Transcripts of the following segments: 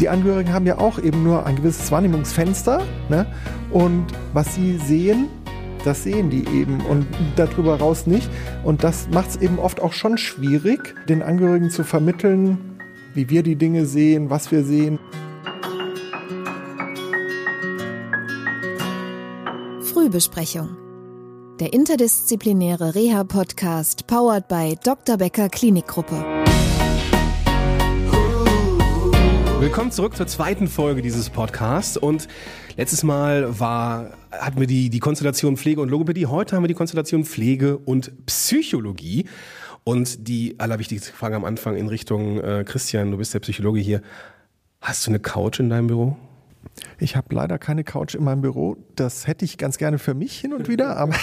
die Angehörigen haben ja auch eben nur ein gewisses Wahrnehmungsfenster. Ne? Und was sie sehen, das sehen die eben und darüber raus nicht. Und das macht es eben oft auch schon schwierig, den Angehörigen zu vermitteln, wie wir die Dinge sehen, was wir sehen. Frühbesprechung. Der interdisziplinäre Reha-Podcast powered by Dr. Becker Klinikgruppe. Willkommen zurück zur zweiten Folge dieses Podcasts. Und letztes Mal war, hatten wir die, die Konstellation Pflege und Logopädie. Heute haben wir die Konstellation Pflege und Psychologie. Und die allerwichtigste Frage am Anfang in Richtung äh, Christian, du bist der Psychologe hier. Hast du eine Couch in deinem Büro? Ich habe leider keine Couch in meinem Büro. Das hätte ich ganz gerne für mich hin und wieder, aber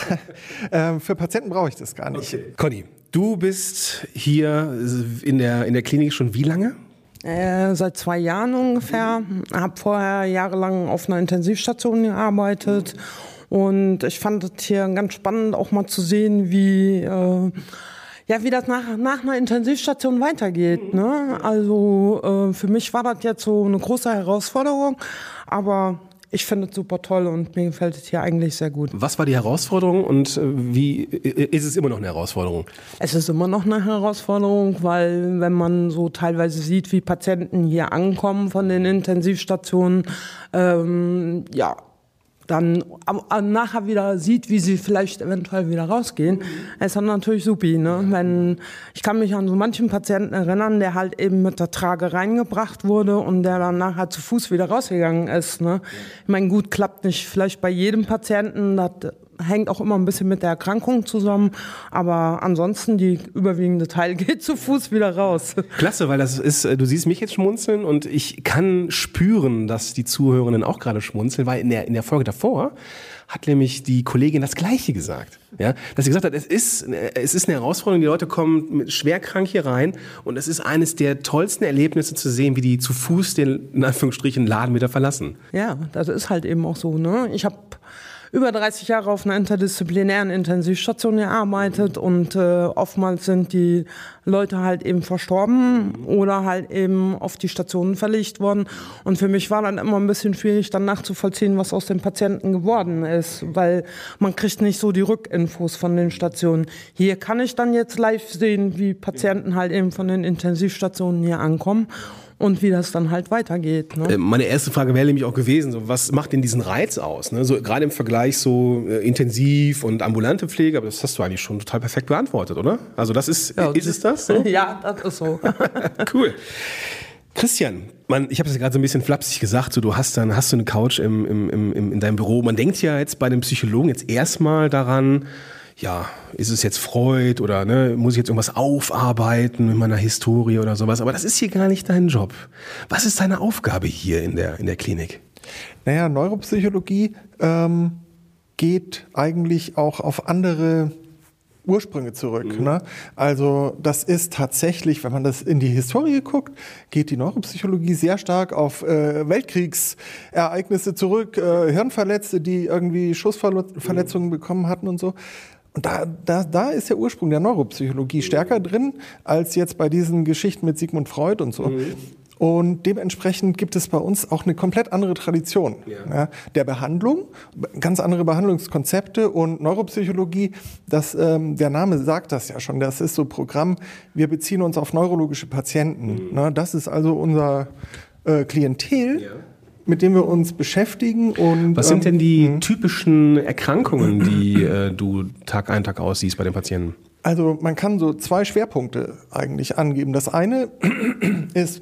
äh, für Patienten brauche ich das gar nicht. Okay. Conny, du bist hier in der, in der Klinik schon wie lange? Äh, seit zwei Jahren ungefähr. Habe vorher jahrelang auf einer Intensivstation gearbeitet. Und ich fand es hier ganz spannend, auch mal zu sehen, wie, äh, ja, wie das nach, nach einer Intensivstation weitergeht. Ne? Also äh, für mich war das jetzt so eine große Herausforderung. Aber ich finde es super toll und mir gefällt es hier eigentlich sehr gut. Was war die Herausforderung und äh, wie ist es immer noch eine Herausforderung? Es ist immer noch eine Herausforderung, weil wenn man so teilweise sieht, wie Patienten hier ankommen von den Intensivstationen, ähm, ja, dann nachher wieder sieht, wie sie vielleicht eventuell wieder rausgehen, ist dann natürlich supi. Ne? Wenn, ich kann mich an so manchen Patienten erinnern, der halt eben mit der Trage reingebracht wurde und der dann nachher zu Fuß wieder rausgegangen ist. Ne? Ich meine, gut, klappt nicht vielleicht bei jedem Patienten, das hängt auch immer ein bisschen mit der Erkrankung zusammen. Aber ansonsten, die überwiegende Teil geht zu Fuß wieder raus. Klasse, weil das ist, äh, du siehst mich jetzt schmunzeln und ich kann spüren, dass die Zuhörenden auch gerade schmunzeln, weil in der, in der Folge davor hat nämlich die Kollegin das Gleiche gesagt. Ja, dass sie gesagt hat, es ist, es ist eine Herausforderung, die Leute kommen mit schwerkrank hier rein und es ist eines der tollsten Erlebnisse zu sehen, wie die zu Fuß den, in Anführungsstrichen, Laden wieder verlassen. Ja, das ist halt eben auch so, ne? Ich habe über 30 Jahre auf einer interdisziplinären Intensivstation gearbeitet und äh, oftmals sind die Leute halt eben verstorben oder halt eben auf die Stationen verlegt worden. Und für mich war dann immer ein bisschen schwierig, dann nachzuvollziehen, was aus den Patienten geworden ist, weil man kriegt nicht so die Rückinfos von den Stationen. Hier kann ich dann jetzt live sehen, wie Patienten halt eben von den Intensivstationen hier ankommen und wie das dann halt weitergeht. Ne? Äh, meine erste Frage wäre nämlich auch gewesen, so, was macht denn diesen Reiz aus? Ne? So, gerade im Vergleich so äh, intensiv und ambulante Pflege, aber das hast du eigentlich schon total perfekt beantwortet, oder? Also das ist, ja, ist es das? So? ja, das ist so. cool. Christian, man, ich habe es ja gerade so ein bisschen flapsig gesagt, so, du hast dann hast du eine Couch im, im, im, in deinem Büro. Man denkt ja jetzt bei dem Psychologen jetzt erstmal daran, ja, ist es jetzt Freud oder ne, muss ich jetzt irgendwas aufarbeiten mit meiner Historie oder sowas. Aber das ist hier gar nicht dein Job. Was ist deine Aufgabe hier in der, in der Klinik? Naja, Neuropsychologie ähm, geht eigentlich auch auf andere Ursprünge zurück. Mhm. Ne? Also das ist tatsächlich, wenn man das in die Historie guckt, geht die Neuropsychologie sehr stark auf äh, Weltkriegsereignisse zurück, äh, Hirnverletzte, die irgendwie Schussverletzungen mhm. bekommen hatten und so. Und da, da, da ist der Ursprung der Neuropsychologie stärker drin als jetzt bei diesen Geschichten mit Sigmund Freud und so. Mhm. Und dementsprechend gibt es bei uns auch eine komplett andere Tradition ja. Ja, der Behandlung, ganz andere Behandlungskonzepte und Neuropsychologie. Das, ähm, der Name sagt das ja schon. Das ist so Programm. Wir beziehen uns auf neurologische Patienten. Mhm. Na, das ist also unser äh, Klientel. Ja mit dem wir uns beschäftigen. Und, Was sind denn ähm, die ähm, typischen Erkrankungen, die äh, du Tag ein, Tag aus siehst bei den Patienten? Also man kann so zwei Schwerpunkte eigentlich angeben. Das eine ist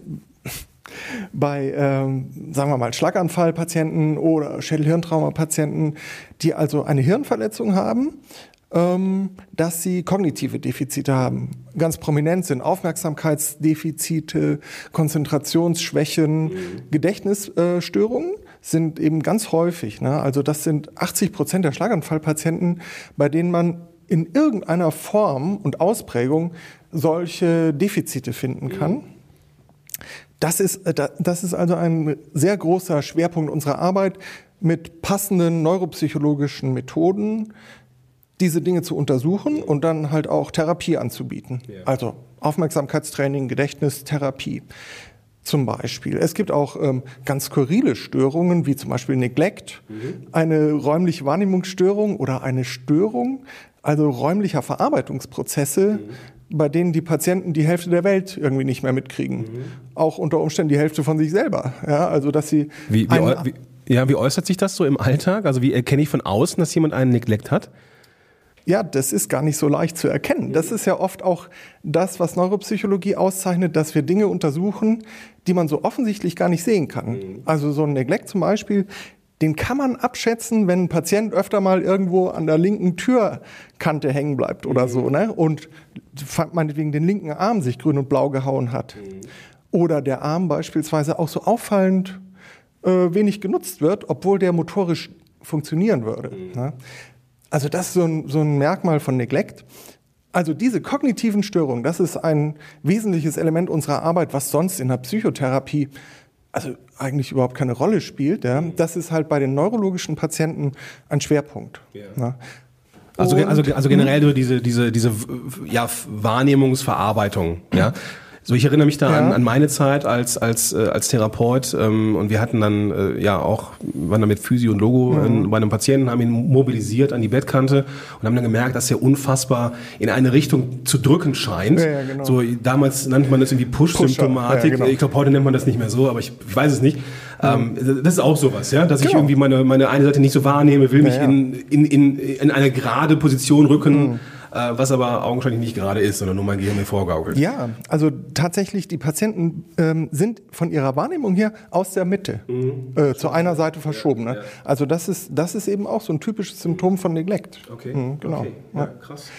bei, ähm, sagen wir mal, Schlaganfallpatienten oder Schädelhirntraumapatienten, die also eine Hirnverletzung haben, dass sie kognitive Defizite haben. Ganz prominent sind Aufmerksamkeitsdefizite, Konzentrationsschwächen, mhm. Gedächtnisstörungen sind eben ganz häufig. Ne? Also das sind 80 Prozent der Schlaganfallpatienten, bei denen man in irgendeiner Form und Ausprägung solche Defizite finden kann. Mhm. Das ist, äh, das ist also ein sehr großer Schwerpunkt unserer Arbeit mit passenden neuropsychologischen Methoden, diese Dinge zu untersuchen und dann halt auch Therapie anzubieten. Ja. Also Aufmerksamkeitstraining, Gedächtnistherapie. zum Beispiel. Es gibt auch ähm, ganz skurrile Störungen, wie zum Beispiel Neglect, mhm. eine räumliche Wahrnehmungsstörung oder eine Störung, also räumlicher Verarbeitungsprozesse, mhm. bei denen die Patienten die Hälfte der Welt irgendwie nicht mehr mitkriegen. Mhm. Auch unter Umständen die Hälfte von sich selber. Ja, also dass sie wie, wie, wie, ja, wie äußert sich das so im Alltag? Also wie erkenne ich von außen, dass jemand einen Neglect hat? Ja, das ist gar nicht so leicht zu erkennen. Das ist ja oft auch das, was Neuropsychologie auszeichnet, dass wir Dinge untersuchen, die man so offensichtlich gar nicht sehen kann. Mhm. Also so ein Neglect zum Beispiel, den kann man abschätzen, wenn ein Patient öfter mal irgendwo an der linken Türkante hängen bleibt oder mhm. so, ne? Und meinetwegen den linken Arm sich grün und blau gehauen hat. Mhm. Oder der Arm beispielsweise auch so auffallend äh, wenig genutzt wird, obwohl der motorisch funktionieren würde. Ne? Also das ist so ein, so ein Merkmal von Neglect. Also diese kognitiven Störungen, das ist ein wesentliches Element unserer Arbeit, was sonst in der Psychotherapie also eigentlich überhaupt keine Rolle spielt. Ja. Das ist halt bei den neurologischen Patienten ein Schwerpunkt. Ja. Also, also, also generell diese, diese, diese ja, Wahrnehmungsverarbeitung. Ja. So, ich erinnere mich da ja. an, an meine Zeit als, als, äh, als Therapeut ähm, und wir hatten dann äh, ja auch, waren dann mit Physio und Logo mhm. in, bei einem Patienten, haben ihn mobilisiert an die Bettkante und haben dann gemerkt, dass er unfassbar in eine Richtung zu drücken scheint. Ja, ja, genau. So, damals nannte man das irgendwie Push-Symptomatik. Push genau. Ich glaube, heute nennt man das nicht mehr so, aber ich, ich weiß es nicht. Ähm, das ist auch sowas, ja, dass genau. ich irgendwie meine, meine eine Seite nicht so wahrnehme, will mich in, in, in, in eine gerade Position rücken. Mhm was aber augenscheinlich nicht gerade ist, sondern nur mein Gehirn mir vorgaukelt. Ja, also tatsächlich, die Patienten ähm, sind von ihrer Wahrnehmung her aus der Mitte mhm. äh, zu einer Seite verschoben. Ne? Also das ist, das ist eben auch so ein typisches Symptom von Neglect. Okay, mhm, genau. Okay. Ja, krass.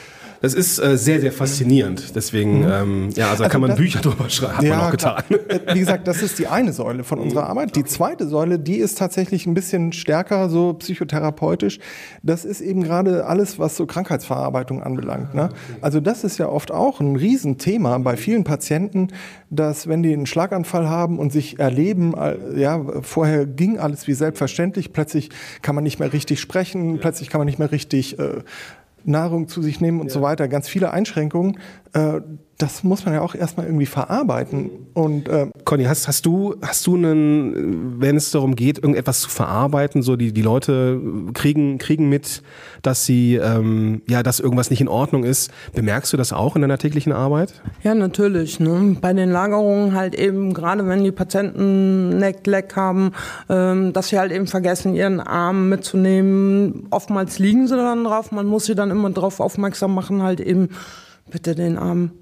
Das ist äh, sehr, sehr faszinierend. Deswegen, mhm. ähm, ja, also, also kann man das, Bücher drüber schreiben, hat ja, man auch getan. Äh, wie gesagt, das ist die eine Säule von unserer mhm. Arbeit. Die zweite Säule, die ist tatsächlich ein bisschen stärker so psychotherapeutisch. Das ist eben gerade alles, was so Krankheitsverarbeitung anbelangt. Ne? Also das ist ja oft auch ein Riesenthema bei vielen Patienten, dass wenn die einen Schlaganfall haben und sich erleben, äh, ja, vorher ging alles wie selbstverständlich, plötzlich kann man nicht mehr richtig sprechen, plötzlich kann man nicht mehr richtig äh, Nahrung zu sich nehmen und ja. so weiter, ganz viele Einschränkungen. Äh, das muss man ja auch erstmal irgendwie verarbeiten. Und, äh Conny, hast, hast, du, hast du einen, wenn es darum geht, irgendetwas zu verarbeiten, so die, die Leute kriegen, kriegen mit, dass sie, ähm, ja, dass irgendwas nicht in Ordnung ist. Bemerkst du das auch in deiner täglichen Arbeit? Ja, natürlich. Ne? Bei den Lagerungen halt eben, gerade wenn die Patienten Neck-Leck haben, ähm, dass sie halt eben vergessen, ihren Arm mitzunehmen. Oftmals liegen sie dann drauf. Man muss sie dann immer darauf aufmerksam machen, halt eben bitte den Arm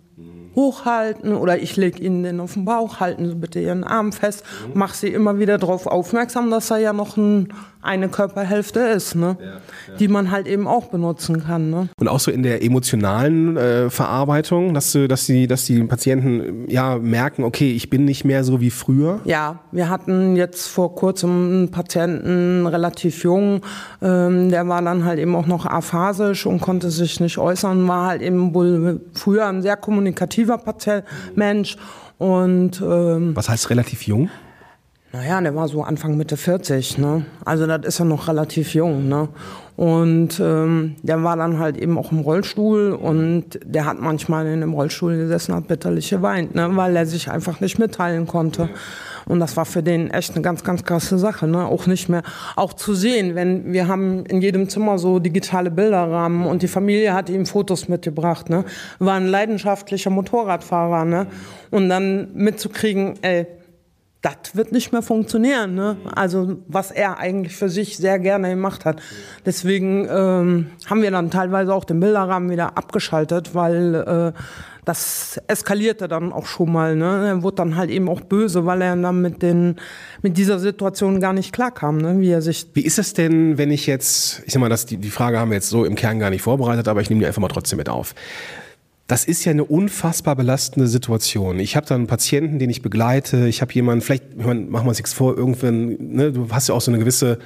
hochhalten oder ich lege ihnen den auf den Bauch, halten Sie bitte Ihren Arm fest, mhm. mache sie immer wieder darauf aufmerksam, dass da ja noch ein, eine Körperhälfte ist, ne? Ja, ja. die man halt eben auch benutzen kann. Ne? Und auch so in der emotionalen äh, Verarbeitung, dass, du, dass, die, dass die Patienten ja merken, okay, ich bin nicht mehr so wie früher? Ja, wir hatten jetzt vor kurzem einen Patienten, relativ jung, ähm, der war dann halt eben auch noch aphasisch und konnte sich nicht äußern, war halt eben wohl früher ein sehr kommunikativer Patient, Mensch. Und, ähm, Was heißt relativ jung? Naja, der war so Anfang Mitte 40, ne? Also das ist ja noch relativ jung, ne? Und ähm, der war dann halt eben auch im Rollstuhl und der hat manchmal in dem Rollstuhl gesessen, hat bitterlich geweint, ne? weil er sich einfach nicht mitteilen konnte. Und das war für den echt eine ganz, ganz krasse Sache, ne? Auch nicht mehr, auch zu sehen, wenn wir haben in jedem Zimmer so digitale Bilderrahmen und die Familie hat ihm Fotos mitgebracht, ne? War ein leidenschaftlicher Motorradfahrer, ne? Und dann mitzukriegen, ey, das wird nicht mehr funktionieren. Ne? Also was er eigentlich für sich sehr gerne gemacht hat. Deswegen ähm, haben wir dann teilweise auch den Bilderrahmen wieder abgeschaltet, weil äh, das eskalierte dann auch schon mal. Ne? Er wurde dann halt eben auch böse, weil er dann mit, den, mit dieser Situation gar nicht klarkam, ne? wie er sich. Wie ist es denn, wenn ich jetzt, ich sag mal, das, die, die Frage haben wir jetzt so im Kern gar nicht vorbereitet, aber ich nehme die einfach mal trotzdem mit auf das ist ja eine unfassbar belastende Situation. Ich habe da einen Patienten, den ich begleite. Ich habe jemanden, vielleicht machen wir uns nichts vor, irgendwann, ne, du hast ja auch so eine gewisse,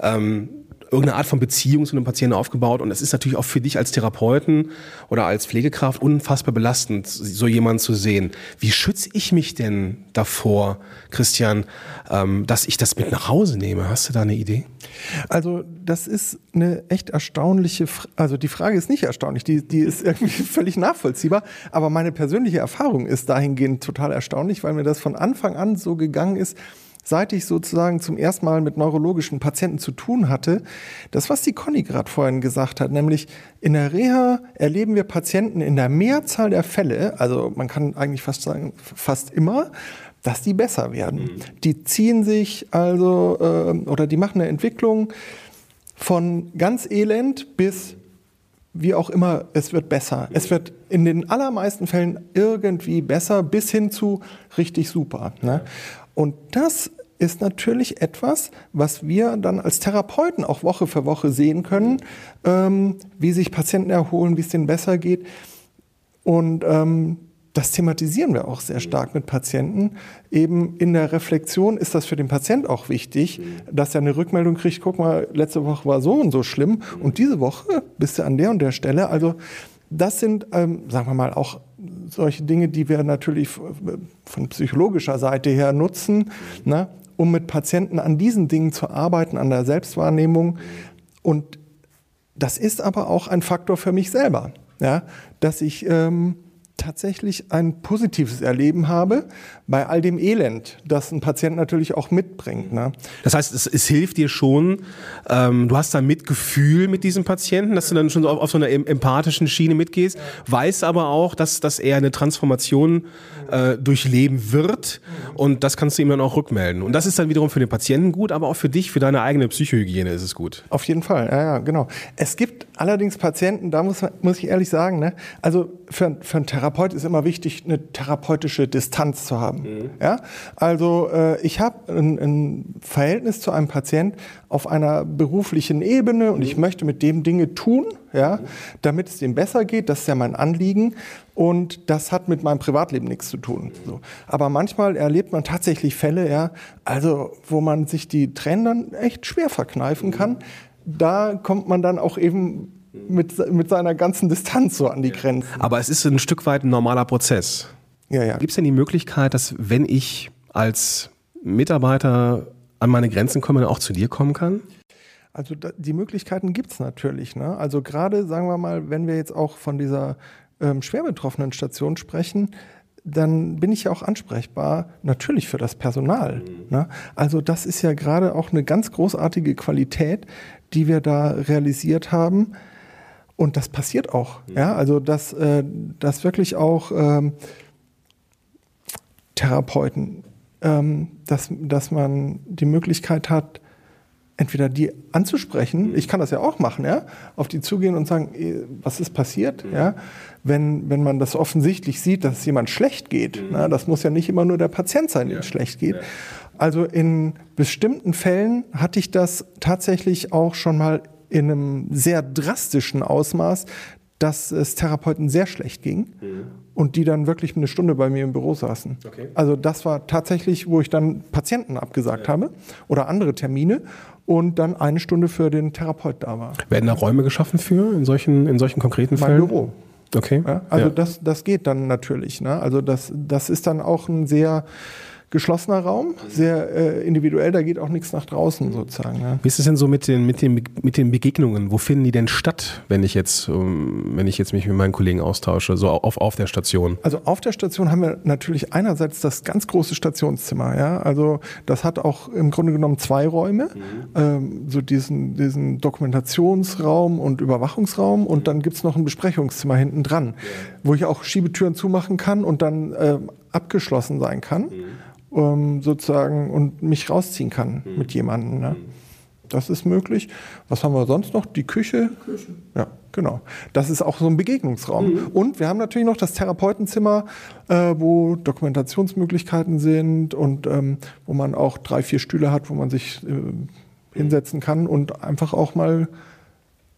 ähm, irgendeine Art von Beziehung zu einem Patienten aufgebaut und es ist natürlich auch für dich als Therapeuten oder als Pflegekraft unfassbar belastend, so jemanden zu sehen. Wie schütze ich mich denn davor, Christian, ähm, dass ich das mit nach Hause nehme? Hast du da eine Idee? Also das ist eine echt erstaunliche, Frage. also die Frage ist nicht erstaunlich, die, die ist irgendwie völlig nachvollziehbar, aber meine persönliche Erfahrung ist dahingehend total erstaunlich, weil mir das von Anfang an so gegangen ist, seit ich sozusagen zum ersten Mal mit neurologischen Patienten zu tun hatte, das, was die Conny gerade vorhin gesagt hat, nämlich in der Reha erleben wir Patienten in der Mehrzahl der Fälle, also man kann eigentlich fast sagen, fast immer, dass die besser werden. Mhm. Die ziehen sich also äh, oder die machen eine Entwicklung von ganz elend bis wie auch immer, es wird besser. Es wird in den allermeisten Fällen irgendwie besser bis hin zu richtig super. Ne? Und das ist natürlich etwas, was wir dann als Therapeuten auch Woche für Woche sehen können, ähm, wie sich Patienten erholen, wie es denen besser geht. Und ähm, das thematisieren wir auch sehr stark mit Patienten. Eben in der Reflexion ist das für den Patient auch wichtig, dass er eine Rückmeldung kriegt, guck mal, letzte Woche war so und so schlimm und diese Woche bist du an der und der Stelle. Also das sind, ähm, sagen wir mal, auch solche Dinge, die wir natürlich von psychologischer Seite her nutzen, ne, um mit Patienten an diesen Dingen zu arbeiten, an der Selbstwahrnehmung. Und das ist aber auch ein Faktor für mich selber, ja, dass ich ähm, tatsächlich ein positives Erleben habe bei all dem Elend, das ein Patient natürlich auch mitbringt. Ne? Das heißt, es, es hilft dir schon, ähm, du hast da Mitgefühl mit diesem Patienten, dass du dann schon so auf, auf so einer empathischen Schiene mitgehst, weißt aber auch, dass, dass er eine Transformation äh, durchleben wird und das kannst du ihm dann auch rückmelden. Und das ist dann wiederum für den Patienten gut, aber auch für dich, für deine eigene Psychohygiene ist es gut. Auf jeden Fall, ja, ja genau. Es gibt allerdings Patienten, da muss, muss ich ehrlich sagen, ne, also für, für einen Therapeut ist immer wichtig, eine therapeutische Distanz zu haben. Mhm. Ja? Also äh, ich habe ein, ein, Verhältnis zu einem Patient auf einer beruflichen Ebene und mhm. ich möchte mit dem Dinge tun, ja, mhm. damit es dem besser geht. Das ist ja mein Anliegen. Und das hat mit meinem Privatleben nichts zu tun. So. Aber manchmal erlebt man tatsächlich Fälle, ja, also wo man sich die Tränen dann echt schwer verkneifen kann. Da kommt man dann auch eben mit, mit seiner ganzen Distanz so an die Grenzen. Aber es ist ein Stück weit ein normaler Prozess. Ja, ja. Gibt es denn die Möglichkeit, dass wenn ich als Mitarbeiter an meine Grenzen komme, auch zu dir kommen kann? Also die Möglichkeiten gibt es natürlich. Ne? Also gerade, sagen wir mal, wenn wir jetzt auch von dieser ähm, schwer betroffenen Station sprechen, dann bin ich ja auch ansprechbar, natürlich für das Personal. Mhm. Ne? Also das ist ja gerade auch eine ganz großartige Qualität, die wir da realisiert haben. Und das passiert auch. Mhm. Ja, also dass, äh, dass wirklich auch ähm, Therapeuten, ähm, dass, dass man die Möglichkeit hat, entweder die anzusprechen, mhm. ich kann das ja auch machen, ja, auf die zugehen und sagen, eh, was ist passiert, mhm. ja, wenn, wenn man das offensichtlich sieht, dass es jemand schlecht geht, mhm. na, das muss ja nicht immer nur der Patient sein, dem ja. es schlecht geht. Ja. Also in bestimmten Fällen hatte ich das tatsächlich auch schon mal in einem sehr drastischen Ausmaß, dass es Therapeuten sehr schlecht ging mhm. und die dann wirklich eine Stunde bei mir im Büro saßen. Okay. Also das war tatsächlich, wo ich dann Patienten abgesagt ja. habe oder andere Termine und dann eine Stunde für den Therapeut da war. Werden da Räume geschaffen für in solchen, in solchen konkreten mein Fällen? Mein Büro. Okay. Ja, also ja. Das, das geht dann natürlich. Ne? Also das, das ist dann auch ein sehr geschlossener Raum, sehr äh, individuell, da geht auch nichts nach draußen sozusagen. Ja. Wie ist es denn so mit den, mit, den, mit den Begegnungen? Wo finden die denn statt, wenn ich jetzt, um, wenn ich jetzt mich mit meinen Kollegen austausche, so auf, auf der Station? Also auf der Station haben wir natürlich einerseits das ganz große Stationszimmer, ja. Also das hat auch im Grunde genommen zwei Räume, mhm. ähm, so diesen, diesen Dokumentationsraum und Überwachungsraum und dann gibt es noch ein Besprechungszimmer hinten dran, ja. wo ich auch Schiebetüren zumachen kann und dann äh, abgeschlossen sein kann. Mhm ähm, sozusagen und mich rausziehen kann mhm. mit jemandem. Ne? Mhm. Das ist möglich. Was haben wir sonst noch? Die Küche. Küche. Ja, genau. Das ist auch so ein Begegnungsraum. Mhm. Und wir haben natürlich noch das Therapeutenzimmer, äh, wo Dokumentationsmöglichkeiten sind und ähm, wo man auch drei, vier Stühle hat, wo man sich äh, hinsetzen kann und einfach auch mal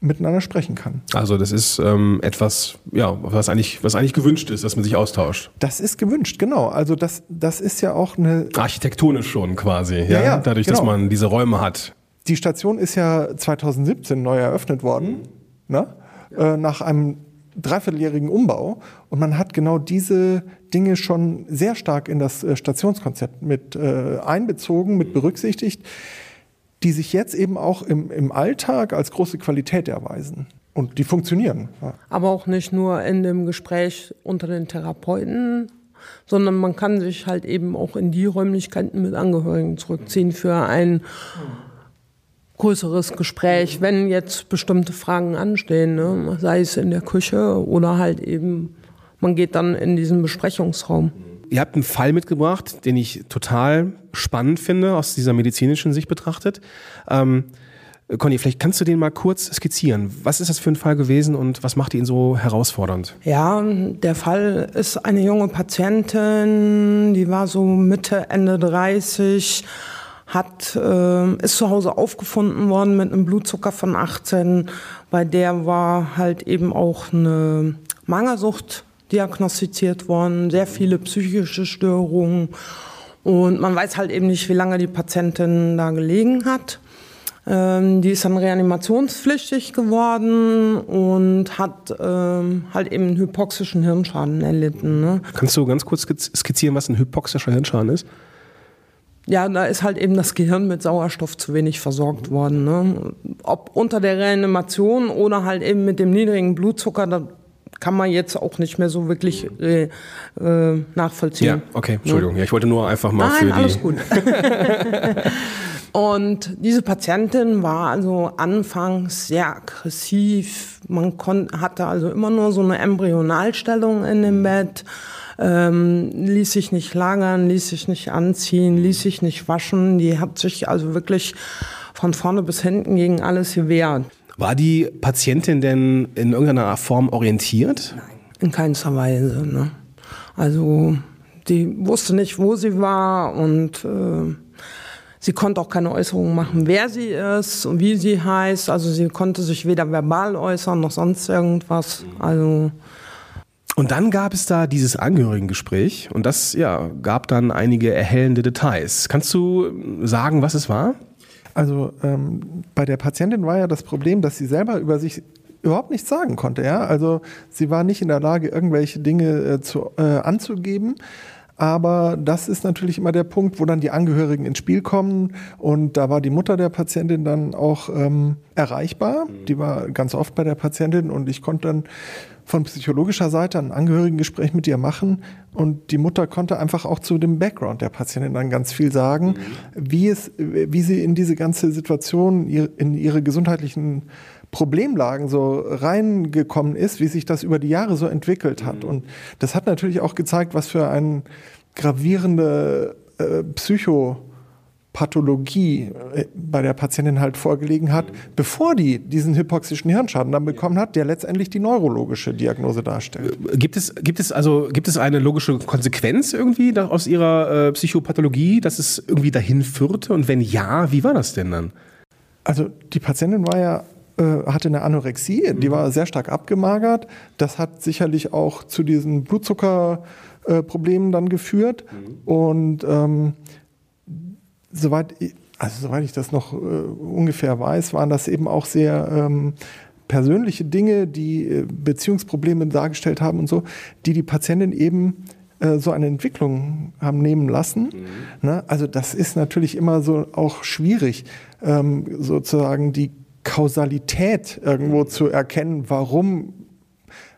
miteinander sprechen kann. Also das ist ähm, etwas, ja, was eigentlich, was eigentlich gewünscht ist, dass man sich austauscht. Das ist gewünscht, genau. Also das, das ist ja auch eine architektonisch schon quasi, ja, ja, ja dadurch, genau. dass man diese Räume hat. die Station ist ja 2017 neu eröffnet worden, ne? Ja. Äh, nach einem dreivierteljährigen Umbau. Und man hat genau diese Dinge schon sehr stark in das äh, Stationskonzept mit äh, einbezogen, mit berücksichtigt, die sich jetzt eben auch im, im Alltag als große Qualität erweisen. Und die funktionieren. Ja. Aber auch nicht nur in dem Gespräch unter den Therapeuten, sondern man kann sich halt eben auch in die Räumlichkeiten mit Angehörigen zurückziehen für ein größeres Gespräch, wenn jetzt bestimmte Fragen anstehen, ne? sei es in der Küche oder halt eben, man geht dann in diesen Besprechungsraum. Ihr habt einen Fall mitgebracht, den ich total spannend finde, aus dieser medizinischen Sicht betrachtet. Ähm, Conny, vielleicht kannst du den mal kurz skizzieren. Was ist das für ein Fall gewesen und was macht ihn so herausfordernd? Ja, der Fall ist eine junge Patientin, die war so Mitte, Ende 30, hat, äh, ist zu Hause aufgefunden worden mit einem Blutzucker von 18. Bei der war halt eben auch eine Mangelsucht diagnostiziert worden, sehr viele psychische Störungen. Und man weiß halt eben nicht, wie lange die Patientin da gelegen hat. Ähm, die ist dann reanimationspflichtig geworden und hat ähm, halt eben einen hypoxischen Hirnschaden erlitten. Ne? Kannst du ganz kurz skizzieren, was ein hypoxischer Hirnschaden ist? Ja, da ist halt eben das Gehirn mit Sauerstoff zu wenig versorgt worden. Ne? Ob unter der Reanimation oder halt eben mit dem niedrigen Blutzucker, kann man jetzt auch nicht mehr so wirklich äh, äh, nachvollziehen. Ja, okay, Entschuldigung. Ja, ich wollte nur einfach mal Nein, für die. Alles gut. Und diese Patientin war also anfangs sehr aggressiv. Man hatte also immer nur so eine Embryonalstellung in dem Bett, ähm, ließ sich nicht lagern, ließ sich nicht anziehen, ließ sich nicht waschen. Die hat sich also wirklich von vorne bis hinten gegen alles gewehrt. War die Patientin denn in irgendeiner Form orientiert? Nein, in keinster Weise. Ne? Also die wusste nicht, wo sie war und äh, Sie konnte auch keine Äußerungen machen, wer sie ist und wie sie heißt. Also sie konnte sich weder verbal äußern noch sonst irgendwas. Also und dann gab es da dieses Angehörigengespräch und das ja, gab dann einige erhellende Details. Kannst du sagen, was es war? Also ähm, bei der Patientin war ja das Problem, dass sie selber über sich überhaupt nichts sagen konnte. Ja? Also sie war nicht in der Lage, irgendwelche Dinge äh, zu, äh, anzugeben. Aber das ist natürlich immer der Punkt, wo dann die Angehörigen ins Spiel kommen. Und da war die Mutter der Patientin dann auch ähm, erreichbar. Mhm. Die war ganz oft bei der Patientin und ich konnte dann von psychologischer Seite ein Angehörigengespräch mit ihr machen. Und die Mutter konnte einfach auch zu dem Background der Patientin dann ganz viel sagen, mhm. wie, es, wie sie in diese ganze Situation, in ihre gesundheitlichen Problemlagen so reingekommen ist, wie sich das über die Jahre so entwickelt hat. Mhm. Und das hat natürlich auch gezeigt, was für eine gravierende äh, Psychopathologie äh, bei der Patientin halt vorgelegen hat, mhm. bevor die diesen hypoxischen Hirnschaden dann bekommen hat, der letztendlich die neurologische Diagnose darstellt. Äh, gibt es, gibt es also gibt es eine logische Konsequenz irgendwie aus ihrer äh, Psychopathologie, dass es irgendwie dahin führte? Und wenn ja, wie war das denn dann? Also die Patientin war ja äh, hatte eine Anorexie, die war sehr stark abgemagert. Das hat sicherlich auch zu diesen Blutzuckerproblemen äh, dann geführt. Mhm. Und ähm, soweit, also soweit ich das noch äh, ungefähr weiß, waren das eben auch sehr ähm, persönliche Dinge, die äh, Beziehungsprobleme dargestellt haben und so, die die Patientin eben äh, so eine Entwicklung haben nehmen lassen. Mhm. Ne? Also das ist natürlich immer so auch schwierig, ähm, sozusagen die Kausalität irgendwo zu erkennen, warum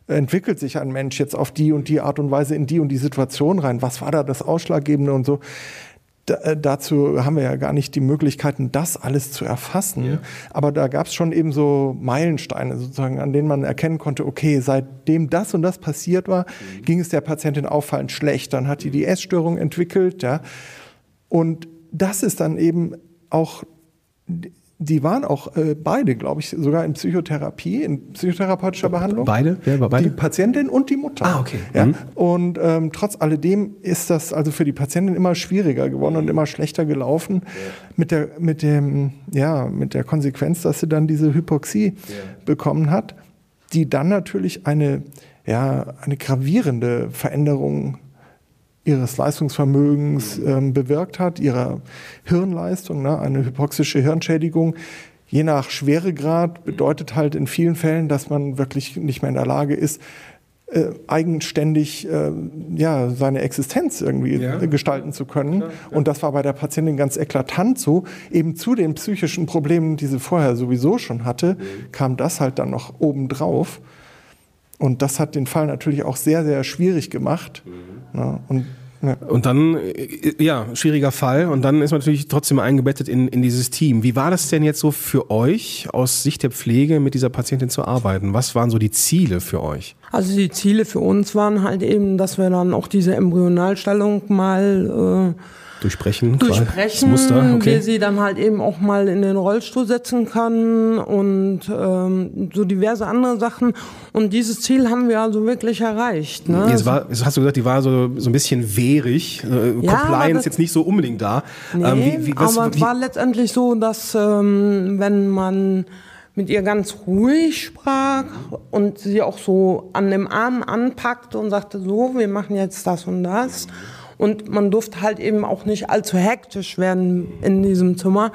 entwickelt sich ein Mensch jetzt auf die und die Art und Weise in die und die Situation rein. Was war da das Ausschlaggebende und so? Äh, dazu haben wir ja gar nicht die Möglichkeiten, das alles zu erfassen. Ja. Aber da gab es schon eben so Meilensteine, sozusagen, an denen man erkennen konnte, okay, seitdem das und das passiert war, mhm. ging es der Patientin auffallend schlecht. Dann hat die die Essstörung entwickelt, ja. Und das ist dann eben auch die waren auch äh, beide, glaube ich, sogar in Psychotherapie, in psychotherapeutischer Behandlung. Beide? Wer war beide? Die Patientin und die Mutter. Ah, okay. Ja? Mhm. Und ähm, trotz alledem ist das also für die Patientin immer schwieriger geworden und immer schlechter gelaufen. Ja. Mit, der, mit, dem, ja, mit der Konsequenz, dass sie dann diese Hypoxie ja. bekommen hat, die dann natürlich eine, ja, eine gravierende Veränderung ihres Leistungsvermögens ähm, bewirkt hat, ihrer Hirnleistung, ne, eine hypoxische Hirnschädigung. Je nach Schweregrad bedeutet halt in vielen Fällen, dass man wirklich nicht mehr in der Lage ist, äh, eigenständig äh, ja, seine Existenz irgendwie ja. gestalten zu können. Klar, klar. Und das war bei der Patientin ganz eklatant so. Eben zu den psychischen Problemen, die sie vorher sowieso schon hatte, mhm. kam das halt dann noch obendrauf. Und das hat den Fall natürlich auch sehr, sehr schwierig gemacht. Mhm. Ja, und ja. Und dann, äh, ja, schwieriger Fall. Und dann ist man natürlich trotzdem eingebettet in, in dieses Team. Wie war das denn jetzt so für euch, aus Sicht der Pflege mit dieser Patientin zu arbeiten? Was waren so die Ziele für euch? Also die Ziele für uns waren halt eben, dass wir dann auch diese Embryonalstellung mal äh, durchsprechen. Durchsprechen, Muster, okay. wir sie dann halt eben auch mal in den Rollstuhl setzen kann und ähm, so diverse andere Sachen. Und dieses Ziel haben wir also wirklich erreicht. Ne? Jetzt, war, jetzt hast du gesagt, die war so, so ein bisschen wehrig. Äh, ja, Compliance jetzt nicht so unbedingt da. Nee, ähm, wie, wie, was, aber es war letztendlich so, dass ähm, wenn man mit ihr ganz ruhig sprach und sie auch so an dem Arm anpackte und sagte, so, wir machen jetzt das und das. Und man durfte halt eben auch nicht allzu hektisch werden in diesem Zimmer.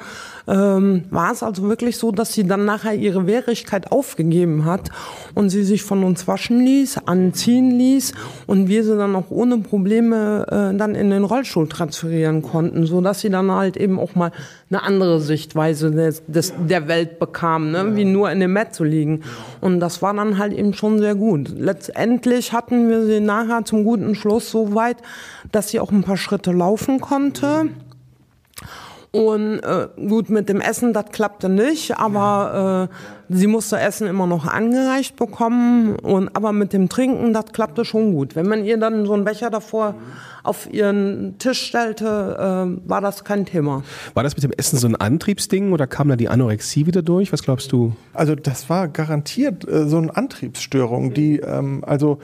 Ähm, war es also wirklich so, dass sie dann nachher ihre Wehrigkeit aufgegeben hat und sie sich von uns waschen ließ, anziehen ließ und wir sie dann auch ohne Probleme äh, dann in den Rollstuhl transferieren konnten, so dass sie dann halt eben auch mal eine andere Sichtweise des, des, der Welt bekam, ne? wie nur in dem Bett zu liegen. Und das war dann halt eben schon sehr gut. Letztendlich hatten wir sie nachher zum guten Schluss so weit, dass sie auch ein paar Schritte laufen konnte. Und äh, gut, mit dem Essen, das klappte nicht, aber äh, sie musste Essen immer noch angereicht bekommen. Und, aber mit dem Trinken, das klappte schon gut. Wenn man ihr dann so einen Becher davor auf ihren Tisch stellte, äh, war das kein Thema. War das mit dem Essen so ein Antriebsding oder kam da die Anorexie wieder durch? Was glaubst du? Also das war garantiert äh, so eine Antriebsstörung, die ähm, also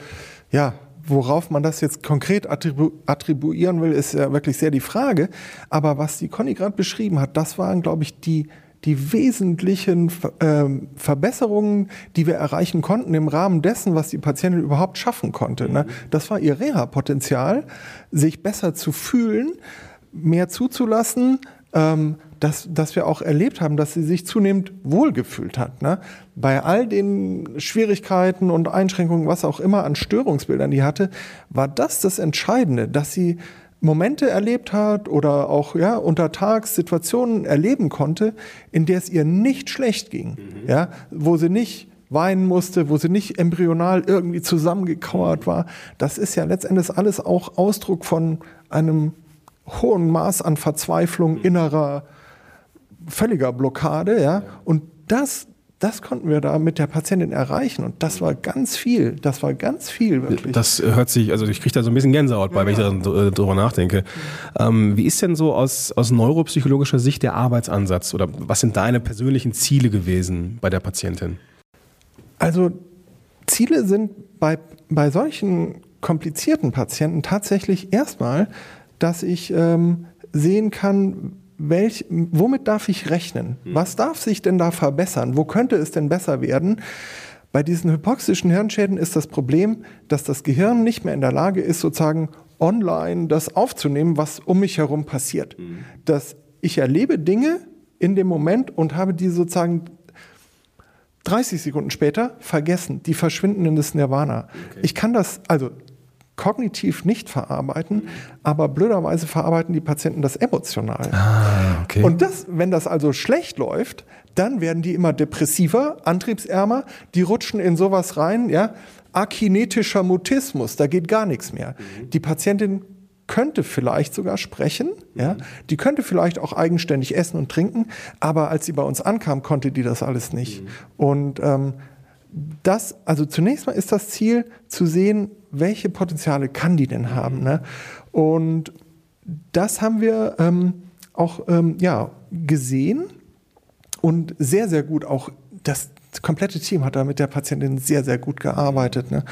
ja worauf man das jetzt konkret attribu attribuieren will, ist ja wirklich sehr die Frage. Aber was die Conny gerade beschrieben hat, das waren, glaube ich, die, die wesentlichen äh, Verbesserungen, die wir erreichen konnten im Rahmen dessen, was die Patientin überhaupt schaffen konnte. Ne? Das war ihr Reha-Potenzial, sich besser zu fühlen, mehr zuzulassen, ähm, dass, dass wir auch erlebt haben, dass sie sich zunehmend wohlgefühlt hat. Ne? Bei all den Schwierigkeiten und Einschränkungen, was auch immer an Störungsbildern die hatte, war das das Entscheidende, dass sie Momente erlebt hat oder auch ja, untertags Situationen erleben konnte, in der es ihr nicht schlecht ging, mhm. ja, wo sie nicht weinen musste, wo sie nicht embryonal irgendwie zusammengekauert war. Das ist ja letztendlich alles auch Ausdruck von einem hohen Maß an Verzweiflung, innerer, völliger Blockade, ja. Und das, das konnten wir da mit der Patientin erreichen und das war ganz viel. Das war ganz viel wirklich. Das hört sich, also ich kriege da so ein bisschen Gänsehaut bei, ja. wenn ich da drüber nachdenke. Ähm, wie ist denn so aus, aus neuropsychologischer Sicht der Arbeitsansatz oder was sind deine persönlichen Ziele gewesen bei der Patientin? Also Ziele sind bei, bei solchen komplizierten Patienten tatsächlich erstmal dass ich ähm, sehen kann, welch, womit darf ich rechnen? Mhm. Was darf sich denn da verbessern? Wo könnte es denn besser werden? Bei diesen hypoxischen Hirnschäden ist das Problem, dass das Gehirn nicht mehr in der Lage ist, sozusagen online das aufzunehmen, was um mich herum passiert. Mhm. Dass ich erlebe Dinge in dem Moment und habe die sozusagen 30 Sekunden später vergessen. Die verschwinden in das Nirvana. Okay. Ich kann das, also kognitiv nicht verarbeiten, aber blöderweise verarbeiten die Patienten das emotional. Ah, okay. Und das, wenn das also schlecht läuft, dann werden die immer depressiver, antriebsärmer, die rutschen in sowas rein, ja, akinetischer Mutismus, da geht gar nichts mehr. Mhm. Die Patientin könnte vielleicht sogar sprechen, mhm. ja, die könnte vielleicht auch eigenständig essen und trinken, aber als sie bei uns ankam, konnte die das alles nicht. Mhm. Und ähm, das, also zunächst mal ist das Ziel zu sehen, welche Potenziale kann die denn haben. Ne? Und das haben wir ähm, auch ähm, ja, gesehen und sehr, sehr gut auch das komplette Team hat da mit der Patientin sehr, sehr gut gearbeitet. Ne?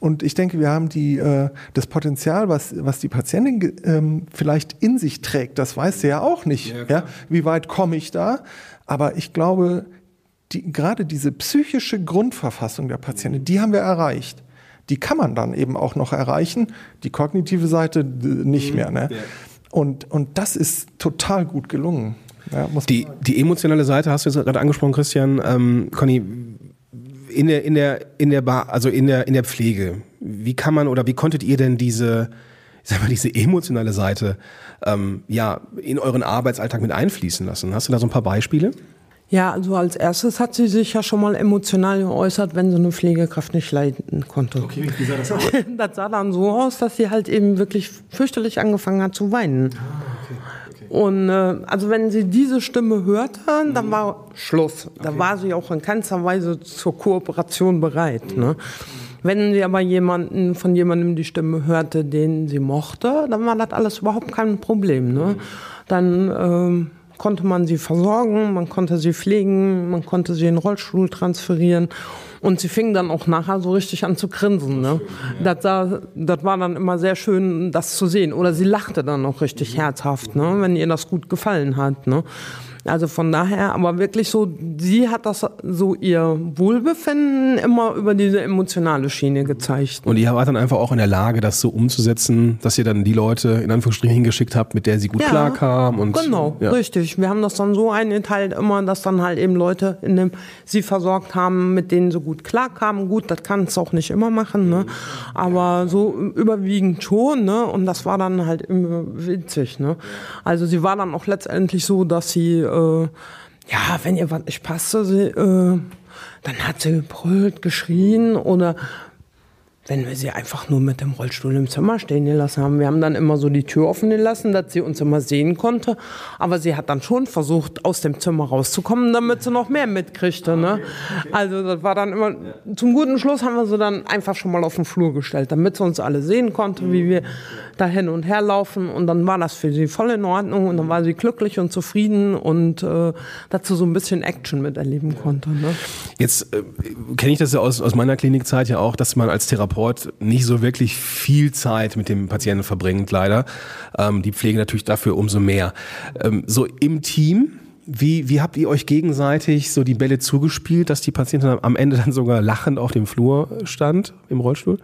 Und ich denke, wir haben die, äh, das Potenzial, was, was die Patientin ähm, vielleicht in sich trägt, das weiß sie ja auch nicht. Ja, ja? Wie weit komme ich da? Aber ich glaube, die, gerade diese psychische Grundverfassung der Patientin, die haben wir erreicht die kann man dann eben auch noch erreichen. Die kognitive Seite nicht mehr. Ne? Und, und das ist total gut gelungen. Ja, die, die emotionale Seite hast du jetzt gerade angesprochen, Christian. Ähm, Conny, in der, in der, in der Bar, also in der, in der Pflege, wie kann man oder wie konntet ihr denn diese, ich sag mal, diese emotionale Seite ähm, ja, in euren Arbeitsalltag mit einfließen lassen? Hast du da so ein paar Beispiele? Ja, also als erstes hat sie sich ja schon mal emotional geäußert, wenn sie eine Pflegekraft nicht leiden konnte. Okay, wie sah das aus? das sah dann so aus, dass sie halt eben wirklich fürchterlich angefangen hat zu weinen. Ah, okay. Und äh, also wenn sie diese Stimme hörte, dann mhm. war Schluss. Da okay. war sie auch in keinster Weise zur Kooperation bereit. Ne? Wenn sie aber jemanden von jemandem die Stimme hörte, den sie mochte, dann war das alles überhaupt kein Problem. Ne? Dann ähm, konnte man sie versorgen, man konnte sie pflegen, man konnte sie in den Rollstuhl transferieren. Und sie fing dann auch nachher so richtig an zu grinsen. Ne? Das, das, das war dann immer sehr schön, das zu sehen. Oder sie lachte dann auch richtig herzhaft, ne? wenn ihr das gut gefallen hat. Ne? Also von daher, aber wirklich so, sie hat das so ihr Wohlbefinden immer über diese emotionale Schiene gezeigt. Und ihr wart dann einfach auch in der Lage, das so umzusetzen, dass ihr dann die Leute in Anführungsstrichen hingeschickt habt, mit der sie gut ja, klarkam. Und, genau, ja. richtig. Wir haben das dann so eingeteilt immer, dass dann halt eben Leute in dem sie versorgt haben, mit denen sie gut klarkamen. Gut, das kann es auch nicht immer machen, ne? aber so überwiegend schon. Ne? Und das war dann halt immer witzig. Ne? Also sie war dann auch letztendlich so, dass sie äh, ja, wenn ihr was nicht passte, sie, äh, dann hat sie gebrüllt, geschrien oder wenn wir sie einfach nur mit dem Rollstuhl im Zimmer stehen gelassen haben. Wir haben dann immer so die Tür offen gelassen, dass sie uns immer sehen konnte. Aber sie hat dann schon versucht, aus dem Zimmer rauszukommen, damit sie noch mehr mitkriegte. Ne? Also das war dann immer, zum guten Schluss haben wir sie dann einfach schon mal auf den Flur gestellt, damit sie uns alle sehen konnte, wie wir da hin und her laufen. Und dann war das für sie voll in Ordnung und dann war sie glücklich und zufrieden und äh, dazu so ein bisschen Action miterleben konnte. Ne? Jetzt äh, kenne ich das ja aus, aus meiner Klinikzeit ja auch, dass man als Therapeut Therapeut nicht so wirklich viel Zeit mit dem Patienten verbringt, leider. Ähm, die Pflege natürlich dafür umso mehr. Ähm, so im Team, wie, wie habt ihr euch gegenseitig so die Bälle zugespielt, dass die Patientin am Ende dann sogar lachend auf dem Flur stand im Rollstuhl?